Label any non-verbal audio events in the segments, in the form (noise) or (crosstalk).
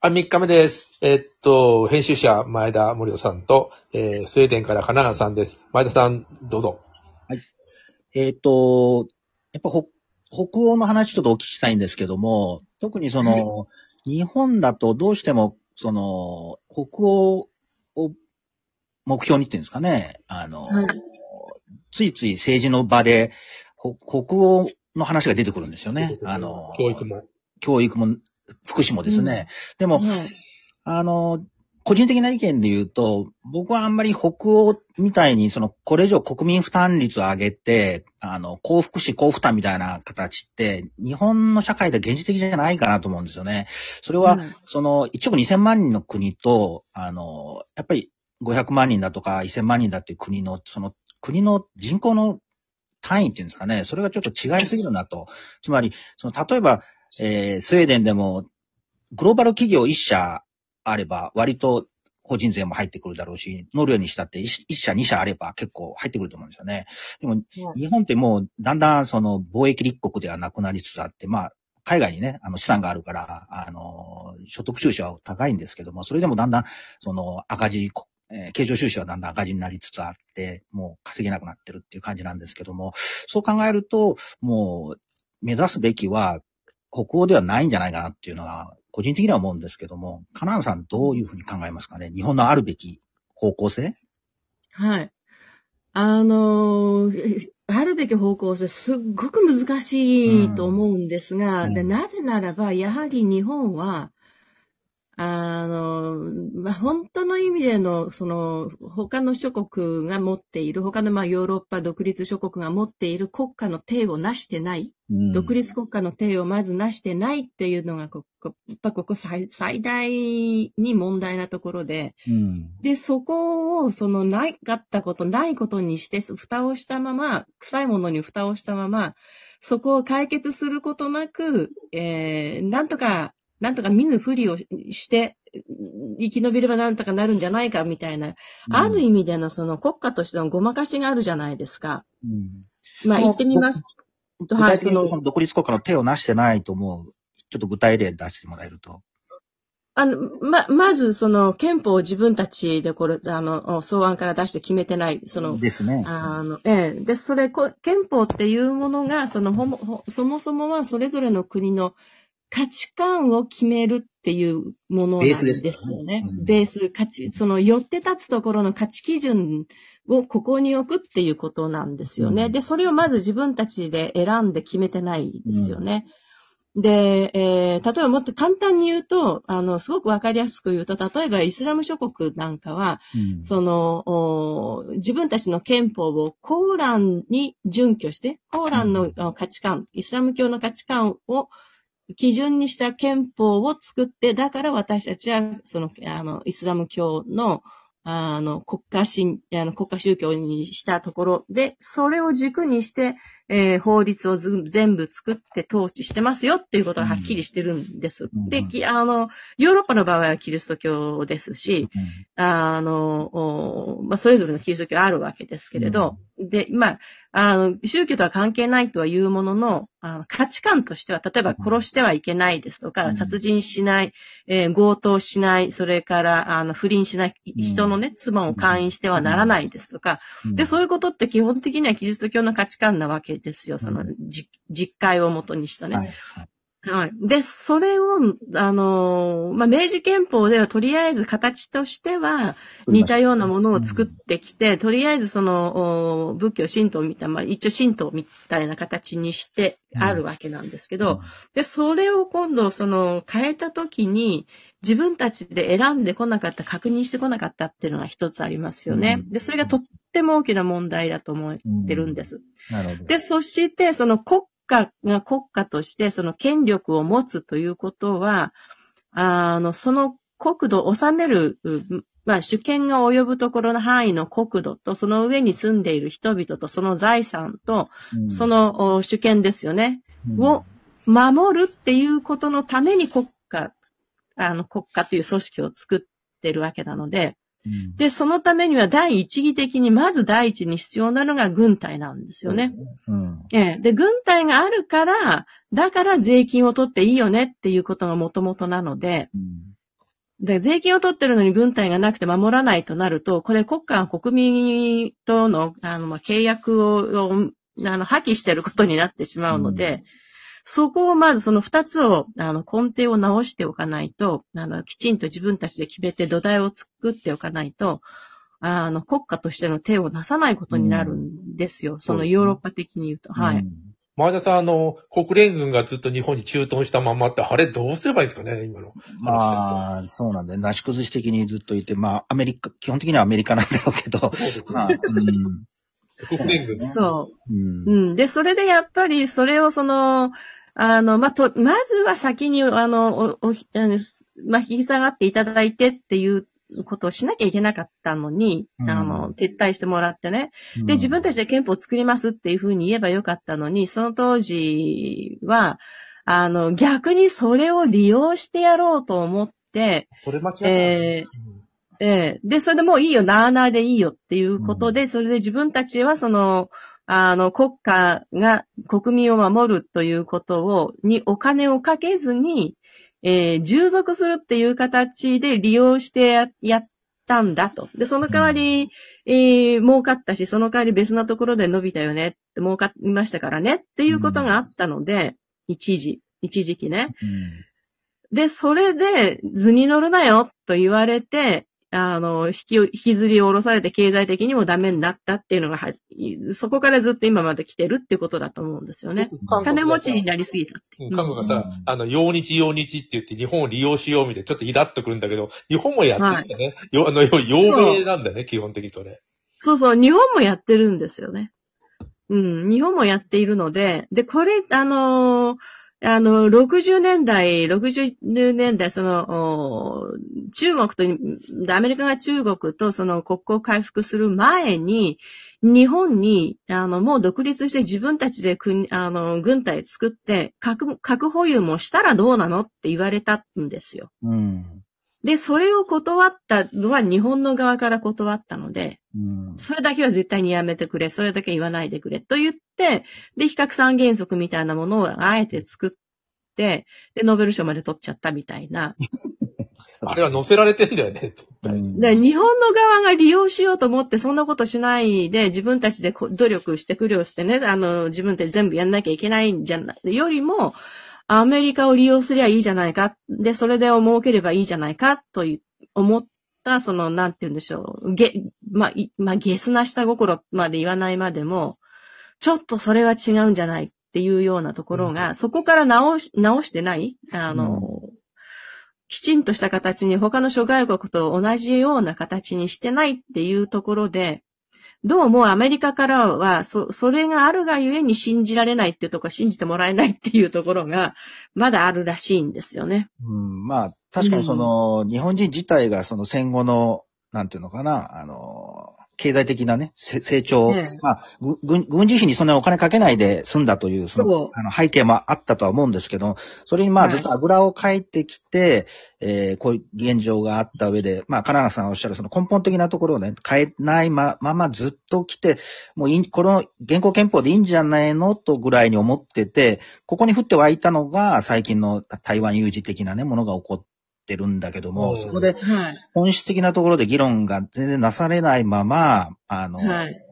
あ、3日目です。えっと、編集者、前田森夫さんと、えー、スウェーデンから花川さんです。前田さん、どうぞ。えっ、と、やっぱ北北欧の話ちょっとお聞きしたいんですけども、特にその、日本だとどうしても、その、北欧を目標にっていうんですかね、あの、はいついつい政治の場で、ほ北欧の話が出てくるんですよね。あの、教育も。教育も、福祉もですね。でも、はい。あの、個人的な意見で言うと、僕はあんまり北欧みたいに、その、これ以上国民負担率を上げて、あの、高福祉、高負担みたいな形って、日本の社会で現実的じゃないかなと思うんですよね。それは、うんその、1億2000万人の国と、あの、やっぱり500万人だとか1000万人だっていう国の、その、国の人口の単位っていうんですかね、それがちょっと違いすぎるなと。つまり、その、例えば、えースウェーデンでも、グローバル企業1社あれば、割と法人税も入ってくるだろうし、ノルウェーにしたって1社2社あれば結構入ってくると思うんですよね。でも、日本ってもうだんだんその貿易立国ではなくなりつつあって、まあ、海外にね、あの資産があるから、あの、所得収支は高いんですけども、それでもだんだん、その赤字、えー経常収支はだんだん赤字になりつつあって、もう稼げなくなってるっていう感じなんですけども、そう考えると、もう、目指すべきは、北欧ではないんじゃないかなっていうのが、個人的には思うんですけども、カナンさんどういうふうに考えますかね？日本のあるべき方向性？はい。あのー、あるべき方向性、すっごく難しいと思うんですが、うん。でなぜならば、やはり日本は、あの、まあ、本当の意味での、その、他の諸国が持っている、他のまあヨーロッパ独立諸国が持っている国家の体を成してない、独立国家の体をまず成してないっていうのがここ、やっぱここ最最大に問題なところで、うん。で、そこを、その、ないかったこと、ないことにして、蓋をしたまま、臭いものに蓋をしたまま、そこを解決することなく、えー、なんとか、なんとか見ぬふりをして、生き延びればなんとかなるんじゃないか、みたいな、ある意味でのその国家としてのごまかしがあるじゃないですか。うんまあ、言ってみますはい、そ独立国家の手をなしてないと思う。ちょっと具体例出してもらえると。あの、ま、まず、その、憲法を自分たちでこれ、あの、草案から出して決めてない、その、ですね。あの、ええ。で、それ、こ憲法っていうものが、その、ほも、ほそもそもはそれぞれの国の価値観を決めるっていうものなんですよベースね。ね。うん。ベース、価値、その、寄って立つところの価値基準をここに置くっていうことなんですよね。うん。で、それをまず自分たちで選んで決めてないですよね。で、えー例えばもっと簡単に言うと、あの、すごくわかりやすく言うと、例えばイスラム諸国なんかは、うん。その、お自分たちの憲法をコーランに準拠して、コーランのあ価値観、イスラム教の価値観を基準にした憲法を作って、だから私たちは、その、あの、イスラム教の、あの、国家神、あの、国家宗教にしたところで、それを軸にして、えー法律をず全部作って統治してますよっていうことがはっきりしてるんです。うん。で、きあの、ヨーロッパの場合はキリスト教ですし、うん。あの、おまあ、それぞれのキリスト教あるわけですけれど、で、まあ、あの、宗教とは関係ないとは言うものの、あの価値観としては、例えば殺してはいけないですとか、うん。殺人しない、えー強盗しない、それから、あの、不倫しない、うん。人のね、妻を勧誘してはならないですとか、で、そういうことって基本的にはキリスト教の価値観なわけですよ。その、じ実会をもとにしたね。はいはいはい。で、それを、あのーまあ、明治憲法ではとりあえず形としては似たようなものを作ってきて、とりあえずその、お仏教神道みたいな、まあ、一応神道みたいな形にしてあるわけなんですけど、で、それを今度その変えたときに、自分たちで選んでこなかった、確認してこなかったっていうのが一つありますよね。うんで、それがとっても大きな問題だと思ってるんです。なるほど。で、そして、その国家が国家として、その権力を持つということは、あの、その国土を治める、うまあ、主権が及ぶところの範囲の国土と、その上に住んでいる人々と、その財産と、うん。そ、のお主権ですよね、うん。を守るっていうことのために国家、あの、国家という組織を作ってるわけなので、うんで、そのためには第一義的に、まず第一に必要なのが軍隊なんですよね。うん。ええ。で、軍隊があるから、だから税金を取っていいよねっていうことがもともとなので、うんで、税金を取ってるのに軍隊がなくて守らないとなると、これ国家が国民との、あの、まあ、契約を、をあの、破棄してることになってしまうので、うんそこをまずその二つを、あの、根底を直しておかないと、あの、きちんと自分たちで決めて土台を作っておかないと、あの、国家としての手をなさないことになるんですよ。そのヨーロッパ的に言うと。はい。うん前田さん、あの、国連軍がずっと日本に駐屯したままって、あれどうすればいいんですかね、今の。まあ、そうなんだよ。なし崩し的にずっといて、まあ、アメリカ、基本的にはアメリカなんだろうけど、まあ、うん。国連軍。そう。うんうん。で、それでやっぱり、それをその、あの、まあ、と、まずは先に、あの、お、お、まあ、引き下がっていただいてっていうことをしなきゃいけなかったのに、うんあの、撤退してもらってね。で、自分たちで憲法を作りますっていうふうに言えばよかったのに、その当時は、あの、逆にそれを利用してやろうと思って、それ間違ってますえええ。で、それでもういいよ、なあなあでいいよっていうことで、それで自分たちはその、あの、国家が国民を守るということを、にお金をかけずに、えー従属するっていう形で利用してややったんだと。で、その代わり、えー儲かったし、その代わり別なところで伸びたよね、儲かりましたからねっていうことがあったので、一時、一時期ね。うん。で、それで図に乗るなよと言われて、あの、引き、引きずり下ろされて経済的にもダメになったっていうのがは、そこからずっと今まで来てるってことだと思うんですよね。金持ちになりすぎたって。うん韓国がさ、うんあの、用日用日って言って日本を利用しようみたいな、ちょっとイラッとくるんだけど、日本もやってるんだね。よ (laughs) あの、よ傭兵なんだね、基本的にそれ。そうそう、日本もやってるんですよね。うん、日本もやっているので、で、これ、あのーあの、60年代、60年代、その、中国と、アメリカが中国とその国交回復する前に、日本に、あの、もう独立して自分たちで国、あの、軍隊作って、核、核保有もしたらどうなのって言われたんですよ。うん。で、それを断ったのは日本の側から断ったので、うん。それだけは絶対にやめてくれ、それだけ言わないでくれ、と言って、で、比較三原則みたいなものをあえて作って、で、ノーベル賞まで取っちゃったみたいな。(laughs) あれは乗せられてんだよね、絶対。で、日本の側が利用しようと思って、そんなことしないで、自分たちでこ努力して、苦慮してね、あの、自分たち全部やんなきゃいけないんじゃない、よりも、アメリカを利用すりゃいいじゃないか。で、それで儲ければいいじゃないか、と思った、その、なんて言うんでしょう。げ、まあ、いまあ、ゲスな下心まで言わないまでも、ちょっとそれは違うんじゃないっていうようなところが、そこから直し、直してないあの、きちんとした形に他の諸外国と同じような形にしてないっていうところで、どうもアメリカからは、そ、それがあるがゆえに信じられないっていうところ、信じてもらえないっていうところが、まだあるらしいんですよね。うん、まあ、確かにその、日本人自体がその戦後の、なんていうのかな、あの、経済的なね、せ成長、ええまあ、ぐ軍軍事費にそんなにお金かけないで済んだという、そのあの背景もあったとは思うんですけど、それにまあはい。ずっとあぐらをかいてきて、えーこういう現状があった上で、まあ、金永さんがおっしゃるその根本的なところをね、変えないまままずっと来て、もういい、この現行憲法でいいんじゃないのとぐらいに思ってて、ここに降って湧いたのが最近の台湾有事的なね、ものが起こってるんだけども、うんそこではい。本質的なところで議論が全然なされないまま、あの、はい。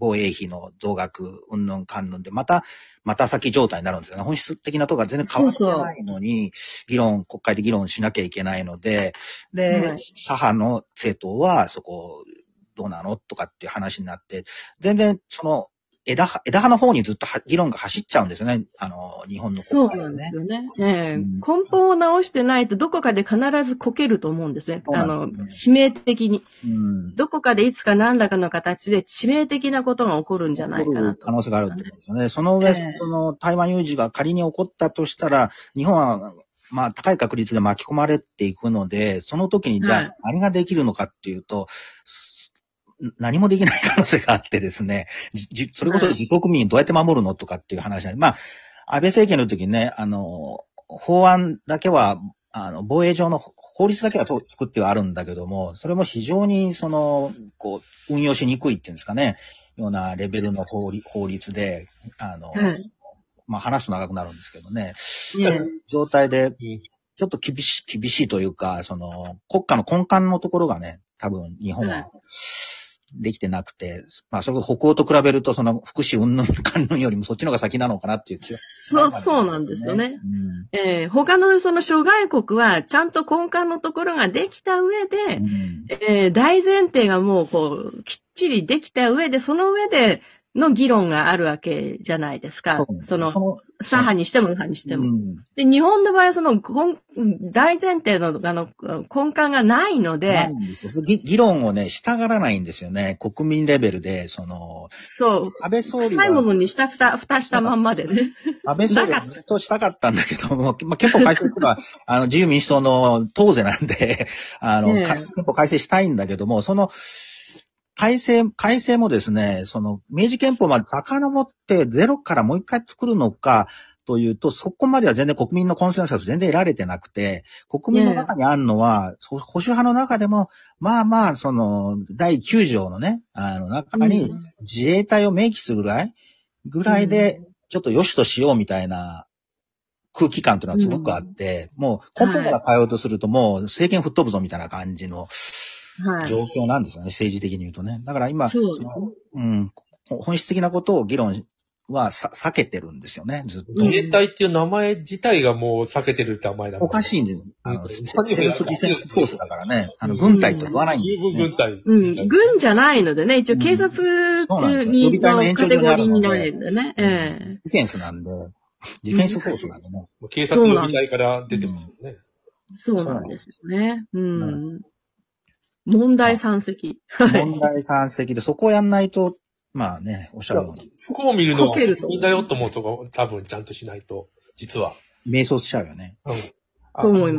防衛費の増額、うんぬんかんぬんで、また、また先状態になるんですよね。本質的なところが全然変わってないのに、議論、国会で議論しなきゃいけないので、で、はい。左派の政党はそこ、どうなの？とかっていう話になって、全然、その、枝葉、枝葉の方にずっとは議論が走っちゃうんですよね。あの、日本のそうなんですよね。ええうん根本を直してないとどこかで必ずこけると思うんですね。そうあの致命的に。うん。どこかでいつか何らかの形で致命的なことが起こるんじゃないかなと可。能性があるってことですよね。その上、ええその台湾有事が仮に起こったとしたら、日本は、まあ、高い確率で巻き込まれていくので、その時にじゃあ、はい何ができるのかっていうと、す何もできない可能性があってですね、じじそれこそ自国民どうやって守るのとかっていう話なんで、まあ、安倍政権の時にね、あの、法案だけは、あの、防衛上の法律だけはと作ってはあるんだけども、それも非常に、その、こう、運用しにくいっていうんですかね、ようなレベルの法律で、あの、はい。まあ話すと長くなるんですけどね、え。え状態で、うん。ちょっと厳しい、厳しいというか、その、国家の根幹のところがね、多分日本は、はいできてなくて、まあ、それこそ北欧と比べると、その、福祉云々関連よりもそっちの方が先なのかなっていう気がそう、そうなんですよね。うん。えー他のその諸外国は、ちゃんと根幹のところができた上で、うん。えー大前提がもうこう、きっちりできた上で、その上での議論があるわけじゃないですか。その、こ左派にしても右派にしての、うも。んで、日本の場合はその、根大前提の、あの、根幹がないのなで、んですよ。議議論をね、したがらないんですよね。国民レベルで、その、そう、安倍総理臭いもは、のにしたふた、蓋したまんまでね。安倍総理はずっとしたかったんだけども、まあ、憲法改正っていうのは、(laughs) あの、自由民主党の党是なんで、あの、ええか憲法改正したいんだけども、その、改正、改正もですね、その、明治憲法まで遡ってゼロからもう一回作るのか、というと、そこまでは全然国民のコンセンサス全然得られてなくて、国民の中にあるのは、そ保守派の中でも、まあまあ、その、第9条のね、あの中にうん自衛隊を明記するぐらい、ぐらいで、ちょっと良しとしようみたいな空気感というのはすごくあって、もう根本から変えようとするともう政権吹っ飛ぶぞみたいな感じのはい。状況なんですよね、政治的に言うとね。だから今、そううん、ほ本質的なことを議論はさ避けてるんですよね、ずっと。うん自衛隊っていう名前自体がもう避けてるって名前だおかしい。いんです。あの、うんセ Self Defense Force だからね、あの、軍隊と言わないんです軍ね。軍隊。うん、軍じゃないのでね、一応警察そうなんの延カテゴリーにあるのでになるんでね。ええ Defenseなんで、 Defense Force なんでね。警察の予備隊から出てますよね。そうなんですよね。うん。問題山積。はい。問題山積で、そこをやんないと、まあね、おっしゃるように、そこを見るのは、かけるといいんだよと思うとこ、多分ちゃんとしないと、実は。迷走しちゃうよね。うんと思います。